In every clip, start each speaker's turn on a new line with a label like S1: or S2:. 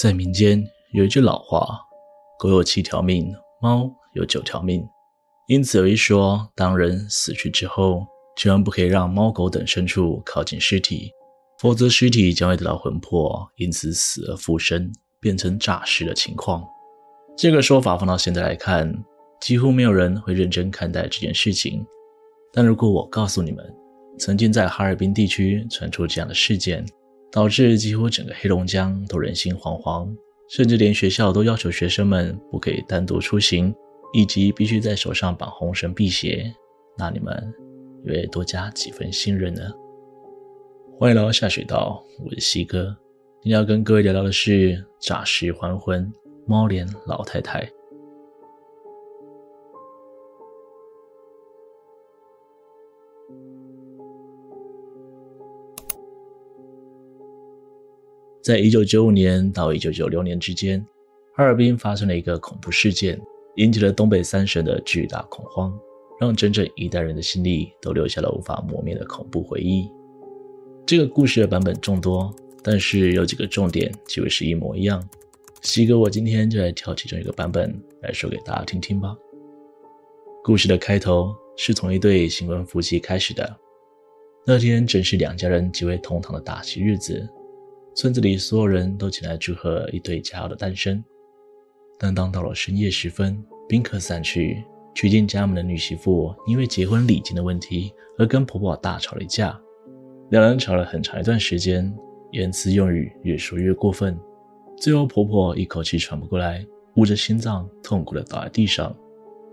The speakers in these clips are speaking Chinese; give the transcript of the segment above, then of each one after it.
S1: 在民间有一句老话：“狗有七条命，猫有九条命。”因此有一说，当人死去之后，千万不可以让猫狗等牲畜靠近尸体，否则尸体将会得到魂魄，因此死而复生，变成诈尸的情况。这个说法放到现在来看，几乎没有人会认真看待这件事情。但如果我告诉你们，曾经在哈尔滨地区传出这样的事件，导致几乎整个黑龙江都人心惶惶，甚至连学校都要求学生们不可以单独出行，以及必须在手上绑红绳辟邪。那你们也会多加几分信任呢？欢迎来到下水道，我是西哥。今天要跟各位聊聊的是诈尸还魂，猫脸老太太。在一九九五年到一九九六年之间，哈尔滨发生了一个恐怖事件，引起了东北三省的巨大恐慌，让整整一代人的心里都留下了无法磨灭的恐怖回忆。这个故事的版本众多，但是有几个重点几乎是一模一样。西哥，我今天就来挑其中一个版本来说给大家听听吧。故事的开头是从一对新婚夫妻开始的，那天正是两家人极为同堂的大喜日子。村子里所有人都前来祝贺一对佳偶的诞生，但当到了深夜时分，宾客散去，娶进家门的女媳妇因为结婚礼金的问题而跟婆婆大吵了一架。两人吵了很长一段时间，言辞用语越说越过分，最后婆婆一口气喘不过来，捂着心脏痛苦地倒在地上，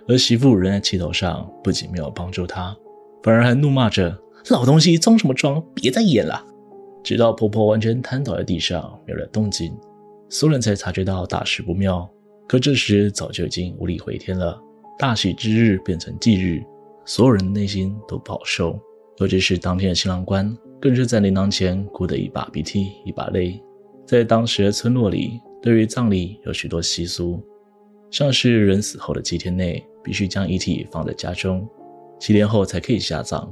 S1: 而媳妇仍在气头上，不仅没有帮助她，反而还怒骂着：“老东西装什么装，别再演了。”直到婆婆完全瘫倒在地上，没有了动静，所有人才察觉到大事不妙。可这时早就已经无力回天了。大喜之日变成忌日，所有人的内心都不好受。尤其是当天的新郎官，更是在灵堂前哭得一把鼻涕一把泪。在当时的村落里，对于葬礼有许多习俗，像是人死后的七天内必须将遗体放在家中，七天后才可以下葬。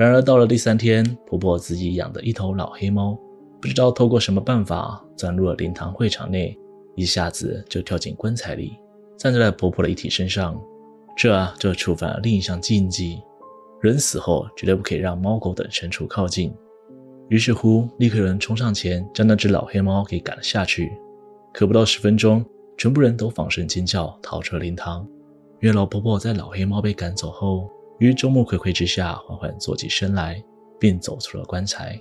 S1: 然而到了第三天，婆婆自己养的一头老黑猫，不知道透过什么办法钻入了灵堂会场内，一下子就跳进棺材里，站在了婆婆的遗体身上。这，就触犯了另一项禁忌：人死后绝对不可以让猫狗等牲畜靠近。于是乎，立刻有人冲上前将那只老黑猫给赶了下去。可不到十分钟，全部人都放声尖叫，逃出了灵堂。因为老婆婆在老黑猫被赶走后，于众目睽睽之下，缓缓坐起身来，并走出了棺材。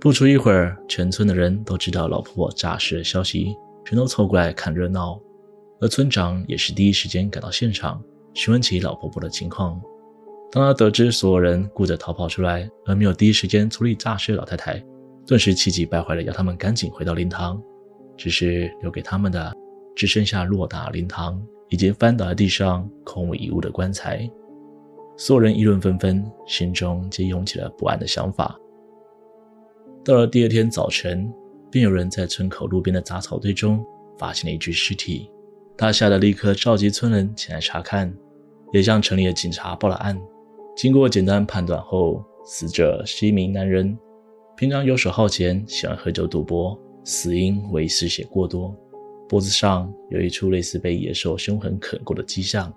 S1: 不出一会儿，全村的人都知道老婆婆诈尸的消息，全都凑过来看热闹。而村长也是第一时间赶到现场，询问起老婆婆的情况。当他得知所有人顾着逃跑出来，而没有第一时间处理诈尸的老太太，顿时气急败坏的要他们赶紧回到灵堂。只是留给他们的，只剩下偌大灵堂以及翻倒在地上空无一物的棺材。所有人议论纷纷，心中皆涌起了不安的想法。到了第二天早晨，便有人在村口路边的杂草堆中发现了一具尸体。他吓得立刻召集村人前来查看，也向城里的警察报了案。经过简单判断后，死者是一名男人，平常游手好闲，喜欢喝酒赌博，死因为失血过多，脖子上有一处类似被野兽凶狠啃过的迹象。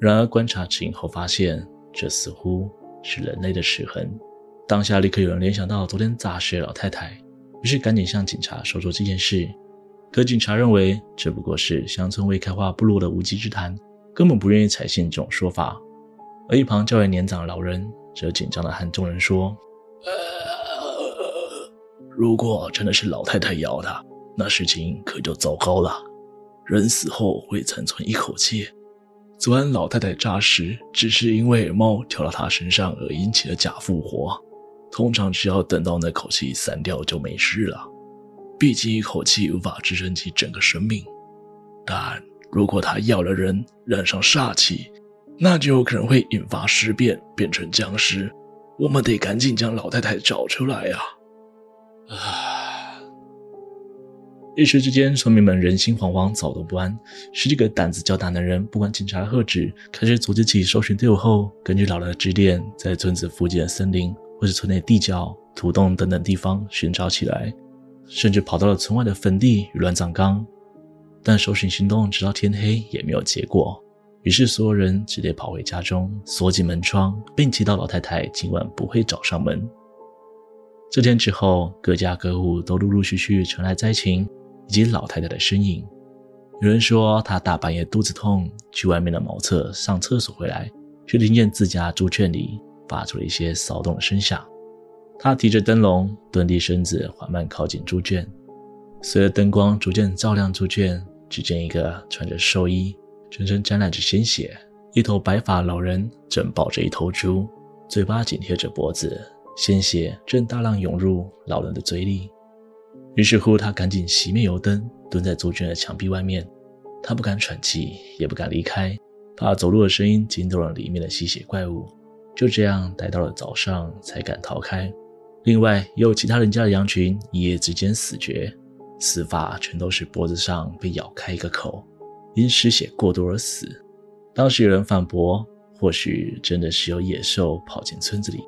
S1: 然而观察指引后发现。这似乎是人类的齿痕。当下立刻有人联想到昨天诈尸的老太太，于是赶紧向警察说出这件事。可警察认为这不过是乡村未开化部落的无稽之谈，根本不愿意采信这种说法。而一旁较为年长的老人则紧张地和众人说：“，如果真的是老太太咬的，那事情可就糟糕了。人死后会残存一口气。”昨晚老太太诈尸，只是因为猫跳到她身上而引起的假复活。通常只要等到那口气散掉就没事了。毕竟一口气无法支撑起整个生命。但如果它咬了人，染上煞气，那就有可能会引发尸变，变成僵尸。我们得赶紧将老太太找出来呀！啊。一时之间，村民们人心惶惶，躁动不安。十几个胆子较大的人，不管警察的喝止，开始组织起搜寻队伍后，根据老人的指点，在村子附近的森林或是村内地窖、土洞等等地方寻找起来。甚至跑到了村外的坟地与乱葬岗。但搜寻行动直到天黑也没有结果，于是所有人只得跑回家中，锁紧门窗，并祈祷老太太今晚不会找上门。这天之后，各家各户都陆陆续续传来灾情以及老太太的身影。有人说，她大半夜肚子痛，去外面的茅厕上厕所回来，却听见自家猪圈里发出了一些骚动的声响。她提着灯笼，蹲低身子，缓慢靠近猪圈。随着灯光逐渐照亮猪圈，只见一个穿着寿衣、全身沾染着鲜血、一头白发老人正抱着一头猪，嘴巴紧贴着脖子，鲜血正大量涌入老人的嘴里。于是乎，他赶紧熄灭油灯，蹲在猪圈的墙壁外面。他不敢喘气，也不敢离开，怕走路的声音惊动了里面的吸血怪物。就这样待到了早上，才敢逃开。另外，也有其他人家的羊群一夜之间死绝，死法全都是脖子上被咬开一个口，因失血过多而死。当时有人反驳，或许真的是有野兽跑进村子里，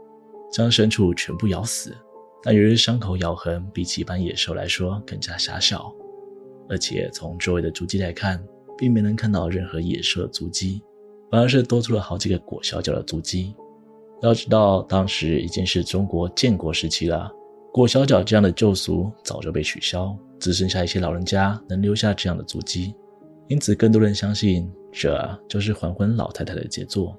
S1: 将牲畜全部咬死。但由于伤口咬痕比起一般野兽来说更加狭小，而且从周围的足迹来看，并没能看到任何野兽的足迹，反而是多出了好几个裹小脚的足迹。要知道，当时已经是中国建国时期了，裹小脚这样的旧俗早就被取消，只剩下一些老人家能留下这样的足迹。因此，更多人相信这就是还魂老太太的杰作。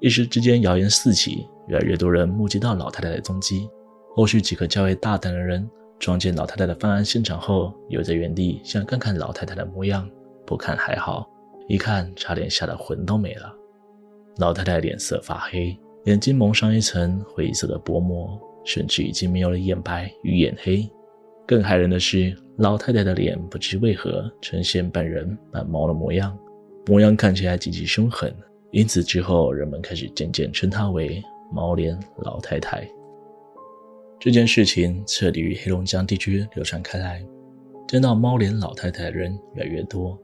S1: 一时之间，谣言四起，越来越多人目击到老太太的踪迹。后续几个较为大胆的人撞见老太太的犯案现场后，留在原地想看看老太太的模样。不看还好，一看差点吓得魂都没了。老太太脸色发黑，眼睛蒙上一层灰色的薄膜，甚至已经没有了眼白与眼黑。更骇人的是，老太太的脸不知为何呈现半人半猫的模样，模样看起来极其凶狠。因此之后，人们开始渐渐称她为猫脸老太太。这件事情彻底于黑龙江地区流传开来，见到猫脸老太太的人越来越多，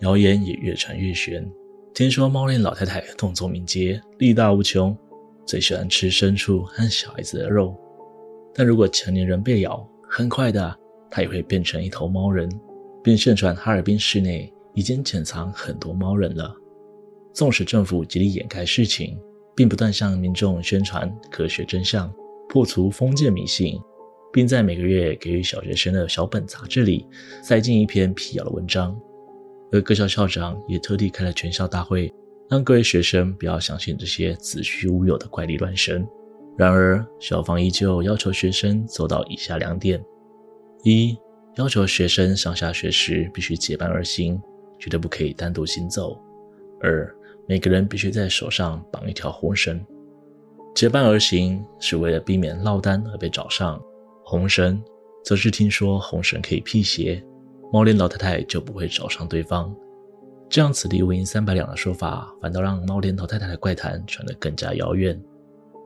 S1: 谣言也越传越玄。听说猫脸老太太动作敏捷，力大无穷，最喜欢吃牲畜和小孩子的肉。但如果成年人被咬，很快的，它也会变成一头猫人，并宣传哈尔滨市内已经潜藏很多猫人了。纵使政府极力掩盖事情，并不断向民众宣传科学真相。破除封建迷信，并在每个月给予小学生的小本杂志里塞进一篇辟谣的文章。而各校校长也特地开了全校大会，让各位学生不要相信这些子虚乌有的怪力乱神。然而，校方依旧要求学生做到以下两点：一、要求学生上下学时必须结伴而行，绝对不可以单独行走；二、每个人必须在手上绑一条红绳。结伴而行是为了避免落单而被找上，红绳则是听说红绳可以辟邪，猫脸老太太就不会找上对方。这样此地无银三百两的说法，反倒让猫脸老太太的怪谈传得更加遥远。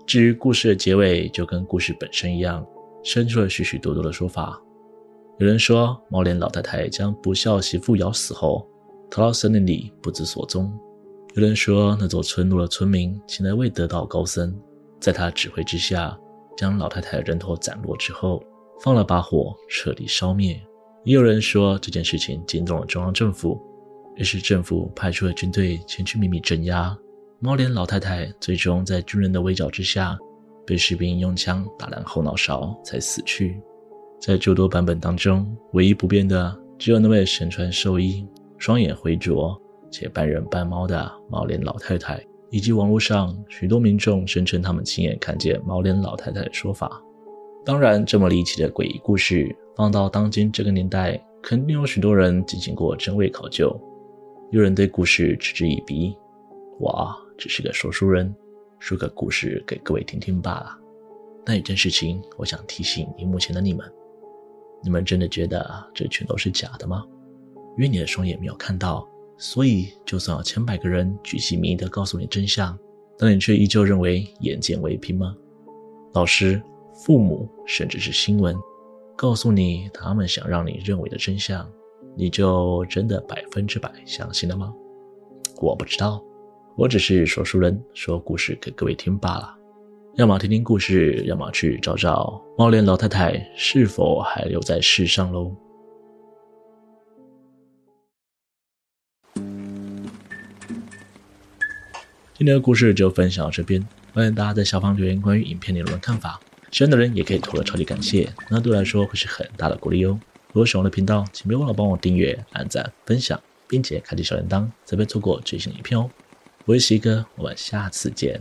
S1: 至于故事的结尾，就跟故事本身一样，生出了许许多多的说法。有人说，猫脸老太太将不孝媳妇咬死后，逃到森林里不知所踪；有人说，那座村落的村民请来未得道高僧。在他指挥之下，将老太太的人头斩落之后，放了把火，彻底烧灭。也有人说这件事情惊动了中央政府，于是政府派出了军队前去秘密镇压。猫脸老太太最终在军人的围剿之下，被士兵用枪打烂后脑勺才死去。在诸多版本当中，唯一不变的只有那位身穿寿衣、双眼灰浊且半人半猫的猫脸老太太。以及网络上许多民众声称他们亲眼看见猫脸老太太的说法。当然，这么离奇的诡异故事放到当今这个年代，肯定有许多人进行过真伪考究。有人对故事嗤之以鼻：“我只是个说书人，说个故事给各位听听罢了。”但有件事情，我想提醒荧幕前的你们：你们真的觉得这全都是假的吗？因为你的双眼没有看到。所以，就算有千百个人巨细靡遗地告诉你真相，但你却依旧认为眼见为凭吗？老师、父母，甚至是新闻，告诉你他们想让你认为的真相，你就真的百分之百相信了吗？我不知道，我只是说书人，说故事给各位听罢了。要么听听故事，要么去找找猫脸老太太是否还留在世上喽。今天的故事就分享到这边，欢迎大家在下方留言关于影片内容的看法，喜欢的人也可以投个超级感谢，那对我来说会是很大的鼓励哦。如果喜欢我的频道，请别忘了帮我订阅、按赞、分享，并且开启小铃铛，才不会错过最新影片哦。我是西哥，我们下次见。